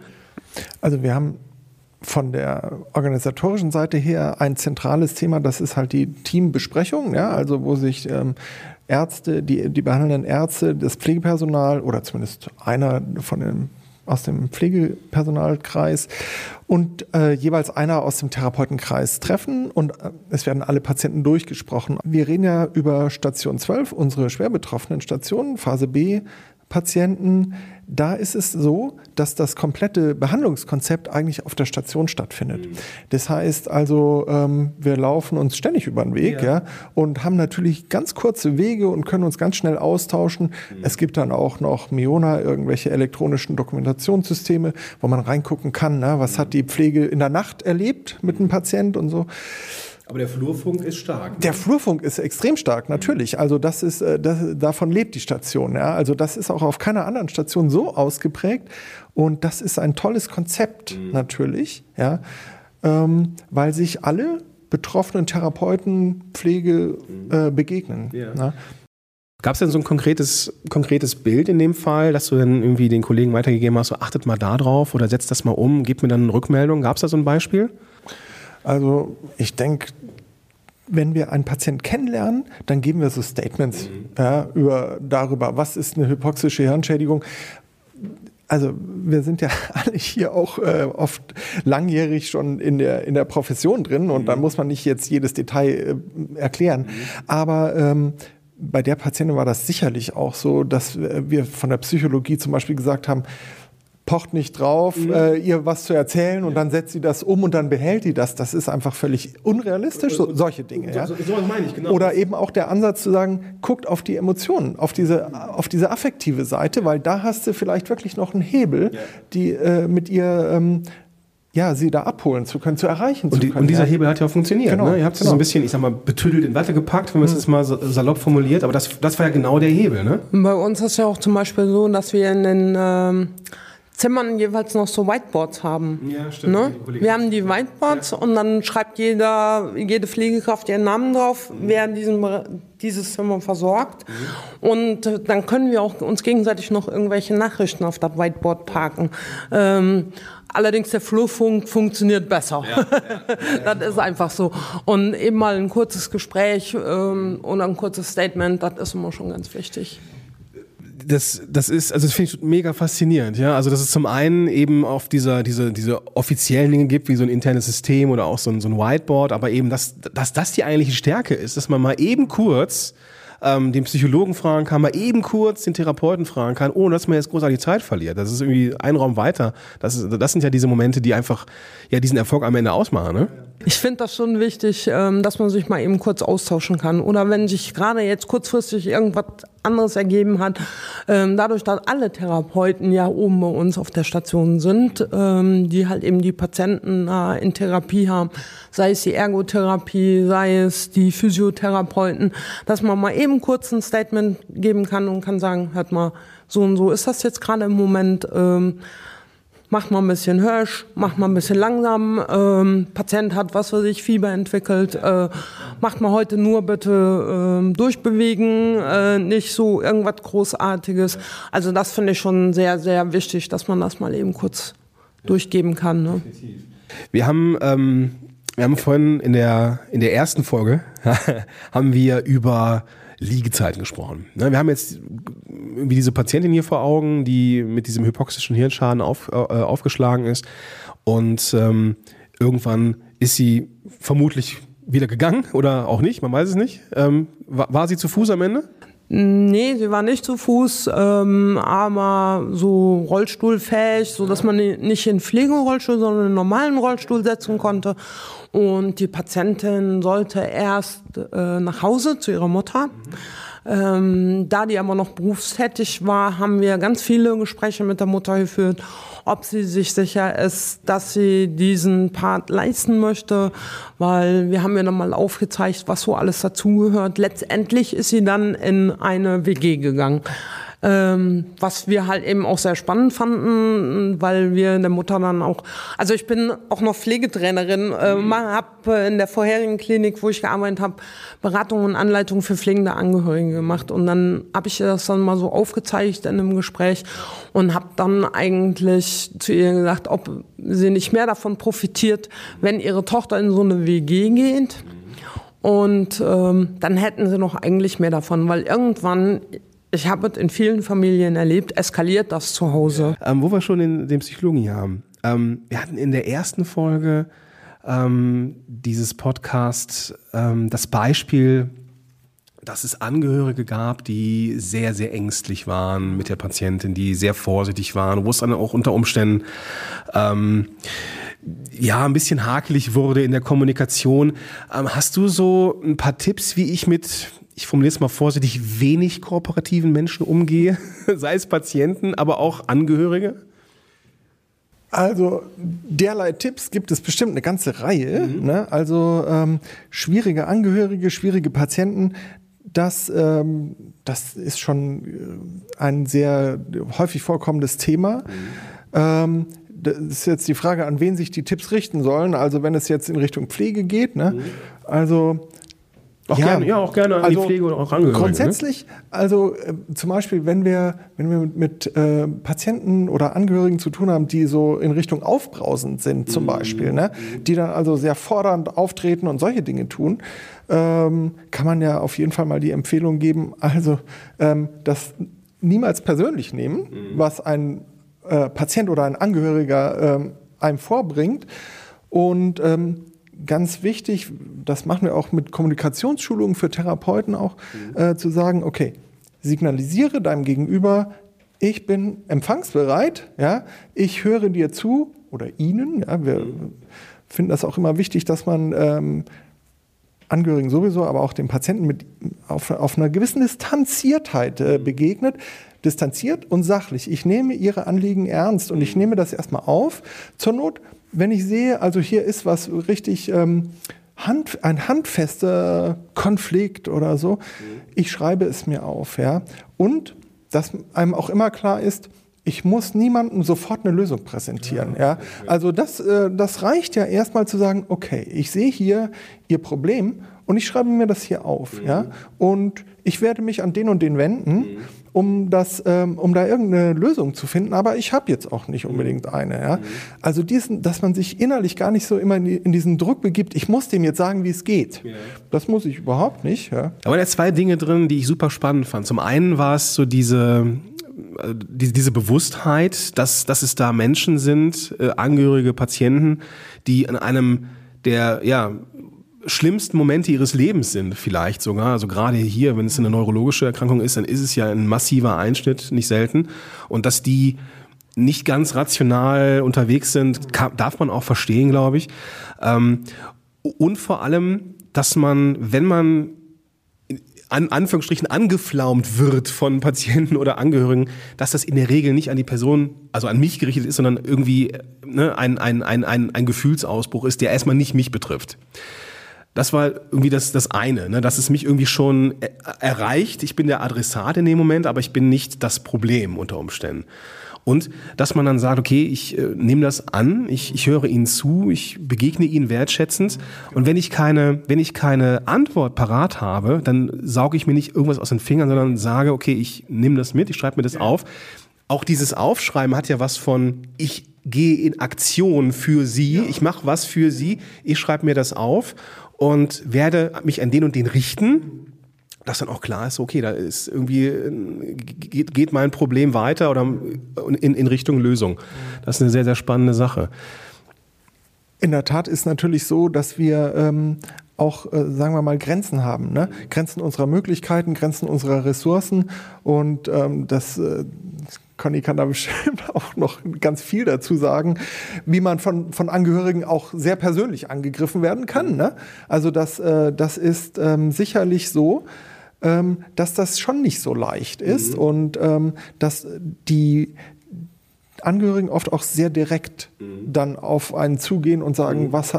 Also wir haben von der organisatorischen Seite her ein zentrales Thema, das ist halt die Teambesprechung, ja, also wo sich ähm, Ärzte, die, die behandelnden Ärzte, das Pflegepersonal oder zumindest einer von den aus dem Pflegepersonalkreis und äh, jeweils einer aus dem Therapeutenkreis treffen und äh, es werden alle Patienten durchgesprochen. Wir reden ja über Station 12, unsere schwer betroffenen Stationen, Phase B Patienten, da ist es so, dass das komplette Behandlungskonzept eigentlich auf der Station stattfindet. Mhm. Das heißt also, ähm, wir laufen uns ständig über den Weg ja. ja. und haben natürlich ganz kurze Wege und können uns ganz schnell austauschen. Mhm. Es gibt dann auch noch Miona, irgendwelche elektronischen Dokumentationssysteme, wo man reingucken kann, na, was mhm. hat die Pflege in der Nacht erlebt mit einem Patient und so. Aber der Flurfunk ist stark. Ne? Der Flurfunk ist extrem stark, natürlich. Also das ist, äh, das, davon lebt die Station. Ja? Also das ist auch auf keiner anderen Station so ausgeprägt. Und das ist ein tolles Konzept, mhm. natürlich, ja? Ähm, weil sich alle betroffenen Therapeuten, Pflege mhm. äh, begegnen. Ja. Ne? Gab es denn so ein konkretes, konkretes Bild in dem Fall, dass du dann irgendwie den Kollegen weitergegeben hast, so achtet mal da drauf oder setzt das mal um, gib mir dann eine Rückmeldung? Gab es da so ein Beispiel? Also ich denke, wenn wir einen Patienten kennenlernen, dann geben wir so Statements mhm. ja, über, darüber, was ist eine hypoxische Hirnschädigung. Also wir sind ja alle hier auch äh, oft langjährig schon in der, in der Profession drin und mhm. da muss man nicht jetzt jedes Detail äh, erklären. Mhm. Aber ähm, bei der Patientin war das sicherlich auch so, dass wir von der Psychologie zum Beispiel gesagt haben, pocht nicht drauf, mhm. äh, ihr was zu erzählen und dann setzt sie das um und dann behält die das. Das ist einfach völlig unrealistisch, so, solche Dinge. Ja? So, so, meine ich, genau. Oder eben auch der Ansatz zu sagen, guckt auf die Emotionen, auf diese, auf diese affektive Seite, weil da hast du vielleicht wirklich noch einen Hebel, ja. die äh, mit ihr ähm, ja, sie da abholen zu können, zu erreichen und die, zu können. Und dieser Hebel hat ja auch funktioniert. Genau, ne? Ihr habt es genau. so ein bisschen, ich sag mal, betüdelt in Watte gepackt, wenn man es mhm. jetzt mal salopp formuliert, aber das, das war ja genau der Hebel. Ne? Bei uns ist es ja auch zum Beispiel so, dass wir in den ähm, Zimmern jeweils noch so Whiteboards haben. Ja, stimmt. Ne? Wir haben die Whiteboards ja. und dann schreibt jeder, jede Pflegekraft ihren Namen drauf, wer in diesem, dieses Zimmer versorgt. Mhm. Und äh, dann können wir auch uns gegenseitig noch irgendwelche Nachrichten auf das Whiteboard parken. Ähm, Allerdings der Flurfunk funktioniert besser. Ja, ja, das ist einfach so. Und eben mal ein kurzes Gespräch ähm, oder ein kurzes Statement, das ist immer schon ganz wichtig das, das ist, also das finde ich mega faszinierend, ja. Also, dass es zum einen eben auf dieser, diese, diese offiziellen Dinge gibt, wie so ein internes System oder auch so ein, so ein Whiteboard, aber eben, dass, dass das die eigentliche Stärke ist, dass man mal eben kurz ähm, den Psychologen fragen kann, mal eben kurz den Therapeuten fragen kann, ohne dass man jetzt großartig Zeit verliert. Das ist irgendwie ein Raum weiter. Das, ist, das sind ja diese Momente, die einfach ja diesen Erfolg am Ende ausmachen. Ne? Ich finde das schon wichtig, ähm, dass man sich mal eben kurz austauschen kann. Oder wenn sich gerade jetzt kurzfristig irgendwas anderes ergeben hat, ähm, dadurch, dass alle Therapeuten ja oben bei uns auf der Station sind, ähm, die halt eben die Patienten in Therapie haben, sei es die Ergotherapie, sei es die Physiotherapeuten, dass man mal eben kurz ein Statement geben kann und kann sagen, hört mal, so und so ist das jetzt gerade im Moment macht mal ein bisschen Hirsch, macht mal ein bisschen langsam, ähm, Patient hat was für sich, Fieber entwickelt, äh, macht mal heute nur bitte äh, durchbewegen, äh, nicht so irgendwas Großartiges. Also das finde ich schon sehr, sehr wichtig, dass man das mal eben kurz durchgeben kann. Ne? Wir haben ähm, wir haben vorhin in der, in der ersten Folge haben wir über Liegezeiten gesprochen. Ne, wir haben jetzt irgendwie diese Patientin hier vor Augen, die mit diesem hypoxischen Hirnschaden auf, äh, aufgeschlagen ist. Und ähm, irgendwann ist sie vermutlich wieder gegangen oder auch nicht, man weiß es nicht. Ähm, war, war sie zu Fuß am Ende? Nee, sie war nicht zu Fuß, ähm, aber so rollstuhlfähig, so dass man nicht in Pflegerollstuhl, sondern in einen normalen Rollstuhl setzen konnte. Und die Patientin sollte erst äh, nach Hause zu ihrer Mutter. Ähm, da die aber noch berufstätig war, haben wir ganz viele Gespräche mit der Mutter geführt, ob sie sich sicher ist, dass sie diesen Part leisten möchte, weil wir haben ja dann mal aufgezeigt, was so alles dazugehört. Letztendlich ist sie dann in eine WG gegangen. Ähm, was wir halt eben auch sehr spannend fanden, weil wir der Mutter dann auch, also ich bin auch noch Pflegetrainerin, äh, mhm. habe in der vorherigen Klinik, wo ich gearbeitet habe, Beratung und Anleitung für pflegende Angehörige gemacht und dann habe ich das dann mal so aufgezeigt in einem Gespräch und habe dann eigentlich zu ihr gesagt, ob sie nicht mehr davon profitiert, wenn ihre Tochter in so eine WG geht. Und ähm, dann hätten sie noch eigentlich mehr davon, weil irgendwann ich habe es in vielen Familien erlebt, eskaliert das zu Hause. Ähm, wo wir schon den, den Psychologen haben. Ähm, wir hatten in der ersten Folge ähm, dieses Podcast ähm, das Beispiel, dass es Angehörige gab, die sehr, sehr ängstlich waren mit der Patientin, die sehr vorsichtig waren, wo es dann auch unter Umständen ähm, ja, ein bisschen hakelig wurde in der Kommunikation. Ähm, hast du so ein paar Tipps, wie ich mit ich formuliere es mal vorsichtig, wenig kooperativen Menschen umgehe, sei es Patienten, aber auch Angehörige? Also derlei Tipps gibt es bestimmt eine ganze Reihe. Mhm. Ne? Also ähm, schwierige Angehörige, schwierige Patienten, das, ähm, das ist schon äh, ein sehr häufig vorkommendes Thema. Mhm. Ähm, das ist jetzt die Frage, an wen sich die Tipps richten sollen. Also wenn es jetzt in Richtung Pflege geht, ne? Mhm. also auch ja, gerne, ja, auch gerne an also die Pflege oder auch Angehörige. Ne? Grundsätzlich, ne? also äh, zum Beispiel, wenn wir, wenn wir mit, mit äh, Patienten oder Angehörigen zu tun haben, die so in Richtung aufbrausend sind, zum mhm. Beispiel, ne? die dann also sehr fordernd auftreten und solche Dinge tun, ähm, kann man ja auf jeden Fall mal die Empfehlung geben, also ähm, das niemals persönlich nehmen, mhm. was ein äh, Patient oder ein Angehöriger ähm, einem vorbringt und ähm, ganz wichtig, das machen wir auch mit Kommunikationsschulungen für Therapeuten auch, mhm. äh, zu sagen, okay, signalisiere deinem Gegenüber, ich bin empfangsbereit, ja, ich höre dir zu oder ihnen, ja, wir mhm. finden das auch immer wichtig, dass man ähm, Angehörigen sowieso, aber auch dem Patienten mit auf, auf einer gewissen Distanziertheit äh, mhm. begegnet. Distanziert und sachlich. Ich nehme Ihre Anliegen ernst und ich mhm. nehme das erstmal auf. Zur Not wenn ich sehe, also hier ist was richtig ähm, Hand, ein handfester Konflikt oder so, mhm. ich schreibe es mir auf, ja. Und dass einem auch immer klar ist, ich muss niemandem sofort eine Lösung präsentieren. Ja, ja. Also das, äh, das reicht ja erstmal zu sagen, okay, ich sehe hier Ihr Problem und ich schreibe mir das hier auf, mhm. ja, und ich werde mich an den und den wenden, mhm. Um das, ähm, um da irgendeine Lösung zu finden, aber ich habe jetzt auch nicht unbedingt eine, ja. Mhm. Also diesen, dass man sich innerlich gar nicht so immer in, in diesen Druck begibt, ich muss dem jetzt sagen, wie es geht. Ja. Das muss ich überhaupt nicht, ja. Da waren ja zwei Dinge drin, die ich super spannend fand. Zum einen war es so diese die, diese Bewusstheit, dass, dass es da Menschen sind, äh, Angehörige, Patienten, die an einem der ja, schlimmsten Momente ihres Lebens sind, vielleicht sogar. Also gerade hier, wenn es eine neurologische Erkrankung ist, dann ist es ja ein massiver Einschnitt, nicht selten. Und dass die nicht ganz rational unterwegs sind, kann, darf man auch verstehen, glaube ich. Ähm, und vor allem, dass man, wenn man an Anführungsstrichen angeflaumt wird von Patienten oder Angehörigen, dass das in der Regel nicht an die Person, also an mich gerichtet ist, sondern irgendwie ne, ein, ein, ein, ein, ein Gefühlsausbruch ist, der erstmal nicht mich betrifft. Das war irgendwie das, das eine, ne, dass es mich irgendwie schon erreicht. Ich bin der Adressat in dem Moment, aber ich bin nicht das Problem unter Umständen. Und dass man dann sagt, okay, ich äh, nehme das an, ich, ich höre Ihnen zu, ich begegne Ihnen wertschätzend. Und wenn ich keine, wenn ich keine Antwort parat habe, dann sauge ich mir nicht irgendwas aus den Fingern, sondern sage, okay, ich nehme das mit, ich schreibe mir das auf. Auch dieses Aufschreiben hat ja was von, ich gehe in Aktion für Sie, ich mache was für Sie, ich schreibe mir das auf und werde mich an den und den richten dass dann auch klar ist, okay, da ist irgendwie, geht, geht mein Problem weiter oder in, in Richtung Lösung. Das ist eine sehr, sehr spannende Sache. In der Tat ist natürlich so, dass wir ähm, auch, äh, sagen wir mal, Grenzen haben. Ne? Grenzen unserer Möglichkeiten, Grenzen unserer Ressourcen. Und ähm, das, äh, Conny kann da bestimmt auch noch ganz viel dazu sagen, wie man von, von Angehörigen auch sehr persönlich angegriffen werden kann. Ne? Also das, äh, das ist ähm, sicherlich so ähm, dass das schon nicht so leicht ist mhm. und ähm, dass die Angehörigen oft auch sehr direkt mhm. dann auf einen zugehen und sagen, mhm. was,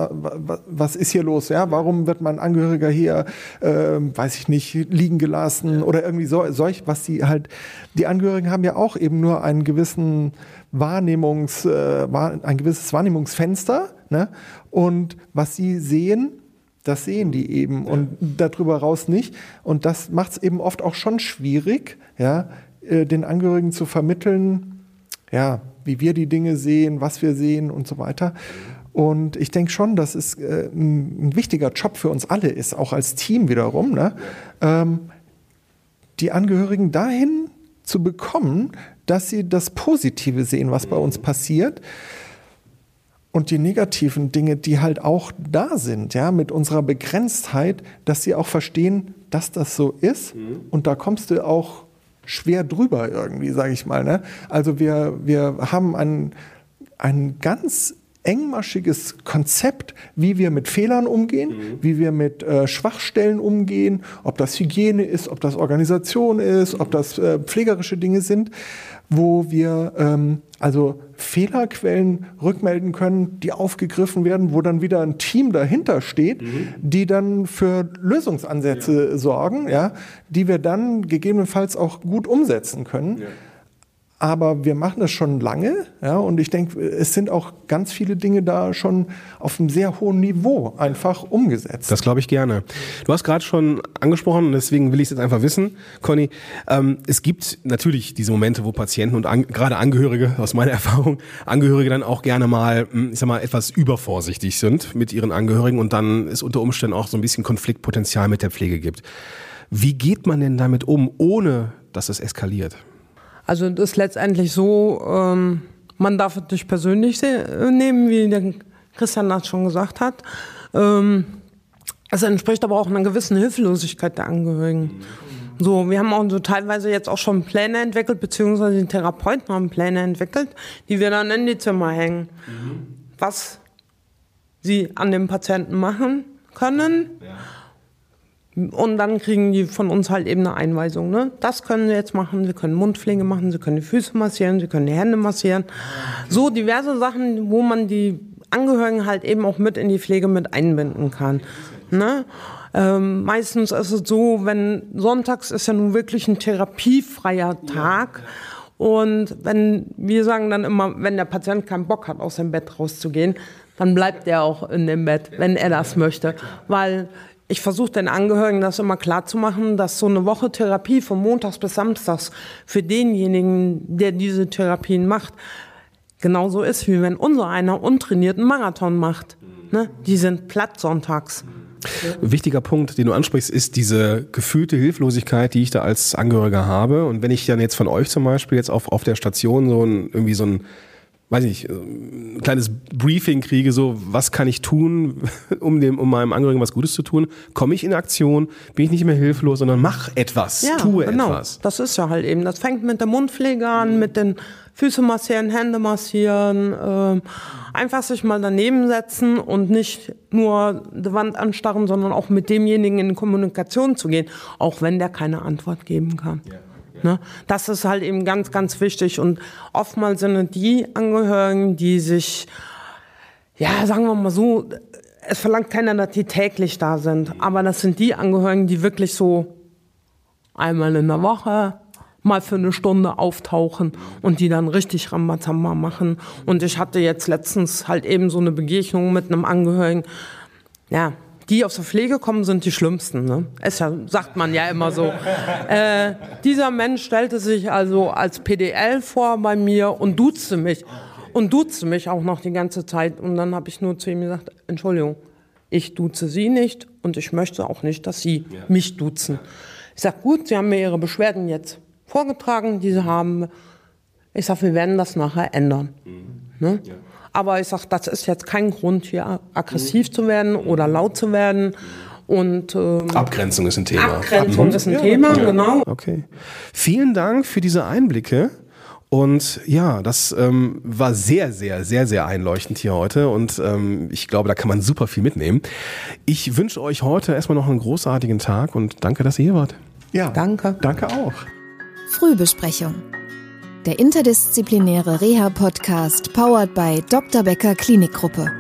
was ist hier los? Ja, warum wird mein Angehöriger hier, äh, weiß ich nicht, liegen gelassen oder irgendwie so, solch, was die halt, die Angehörigen haben ja auch eben nur einen gewissen Wahrnehmungs, äh, ein gewisses Wahrnehmungsfenster, ne? Und was sie sehen, das sehen die eben ja. und darüber raus nicht. Und das macht es eben oft auch schon schwierig, ja, äh, den Angehörigen zu vermitteln, ja, wie wir die Dinge sehen, was wir sehen und so weiter. Und ich denke schon, dass es äh, ein, ein, wichtiger Job für uns alle ist, auch als Team wiederum, ne? ähm, die Angehörigen dahin zu bekommen, dass sie das Positive sehen, was bei uns passiert und die negativen Dinge, die halt auch da sind, ja, mit unserer Begrenztheit, dass sie auch verstehen, dass das so ist. Mhm. Und da kommst du auch schwer drüber irgendwie, sage ich mal. Ne? Also wir, wir haben ein, ein ganz engmaschiges Konzept, wie wir mit Fehlern umgehen, mhm. wie wir mit äh, Schwachstellen umgehen, ob das Hygiene ist, ob das Organisation ist, ob das äh, pflegerische Dinge sind wo wir ähm, also Fehlerquellen rückmelden können, die aufgegriffen werden, wo dann wieder ein Team dahinter steht, mhm. die dann für Lösungsansätze ja. sorgen, ja, die wir dann gegebenenfalls auch gut umsetzen können. Ja. Aber wir machen das schon lange, ja, und ich denke, es sind auch ganz viele Dinge da schon auf einem sehr hohen Niveau einfach umgesetzt. Das glaube ich gerne. Du hast gerade schon angesprochen, und deswegen will ich es jetzt einfach wissen, Conny. Ähm, es gibt natürlich diese Momente, wo Patienten und an, gerade Angehörige, aus meiner Erfahrung, Angehörige dann auch gerne mal, hm, ich sag mal, etwas übervorsichtig sind mit ihren Angehörigen und dann es unter Umständen auch so ein bisschen Konfliktpotenzial mit der Pflege gibt. Wie geht man denn damit um, ohne dass es eskaliert? Also das ist letztendlich so, ähm, man darf es nicht persönlich nehmen, wie der Christian das schon gesagt hat. Ähm, es entspricht aber auch einer gewissen Hilflosigkeit der Angehörigen. So, wir haben auch so teilweise jetzt auch schon Pläne entwickelt, beziehungsweise die Therapeuten haben Pläne entwickelt, die wir dann in die Zimmer hängen. Mhm. Was sie an dem Patienten machen können. Ja und dann kriegen die von uns halt eben eine Einweisung. Ne? Das können sie jetzt machen. Sie können Mundpflege machen, sie können die Füße massieren, sie können die Hände massieren. So diverse Sachen, wo man die Angehörigen halt eben auch mit in die Pflege mit einbinden kann. Ne? Ähm, meistens ist es so, wenn sonntags ist ja nun wirklich ein therapiefreier Tag. Und wenn wir sagen dann immer, wenn der Patient keinen Bock hat, aus dem Bett rauszugehen, dann bleibt er auch in dem Bett, wenn er das möchte. Weil ich versuche den Angehörigen das immer klar zu machen, dass so eine Woche Therapie von Montags bis Samstags für denjenigen, der diese Therapien macht, genauso ist, wie wenn unser einer untrainierten Marathon macht. Ne? Die sind platt sonntags. Wichtiger Punkt, den du ansprichst, ist diese gefühlte Hilflosigkeit, die ich da als Angehöriger habe. Und wenn ich dann jetzt von euch zum Beispiel jetzt auf, auf der Station so ein, irgendwie so ein weiß ich nicht, ein kleines Briefing kriege, so was kann ich tun, um dem, um meinem Angehörigen was Gutes zu tun, komme ich in Aktion, bin ich nicht mehr hilflos, sondern mach etwas, ja, tue genau. etwas. Das ist ja halt eben. Das fängt mit der Mundpflege an, mit den Füße massieren, Hände massieren, äh, einfach sich mal daneben setzen und nicht nur die Wand anstarren, sondern auch mit demjenigen in Kommunikation zu gehen, auch wenn der keine Antwort geben kann. Ja. Ne? Das ist halt eben ganz, ganz wichtig. Und oftmals sind es die Angehörigen, die sich, ja, sagen wir mal so, es verlangt keiner, dass die täglich da sind. Aber das sind die Angehörigen, die wirklich so einmal in der Woche mal für eine Stunde auftauchen und die dann richtig Rambazamba machen. Und ich hatte jetzt letztens halt eben so eine Begegnung mit einem Angehörigen. Ja, die aus der Pflege kommen, sind die schlimmsten. Ne? Es ja, sagt man ja immer so. Äh, dieser Mensch stellte sich also als PDL vor bei mir und duzte mich. Und duzte mich auch noch die ganze Zeit. Und dann habe ich nur zu ihm gesagt, Entschuldigung, ich duze Sie nicht und ich möchte auch nicht, dass Sie ja. mich duzen. Ich sage, gut, Sie haben mir Ihre Beschwerden jetzt vorgetragen, die Sie haben. Ich sage, wir werden das nachher ändern. Mhm. Ne? Ja. Aber ich sage, das ist jetzt kein Grund, hier aggressiv zu werden oder laut zu werden. Und, ähm, Abgrenzung ist ein Thema. Abgrenzung mhm. ist ein ja, Thema, ja. genau. Okay. Vielen Dank für diese Einblicke. Und ja, das ähm, war sehr, sehr, sehr, sehr einleuchtend hier heute. Und ähm, ich glaube, da kann man super viel mitnehmen. Ich wünsche euch heute erstmal noch einen großartigen Tag und danke, dass ihr hier wart. Ja, danke. Danke auch. Frühbesprechung der interdisziplinäre Reha-Podcast powered by Dr. Becker Klinikgruppe.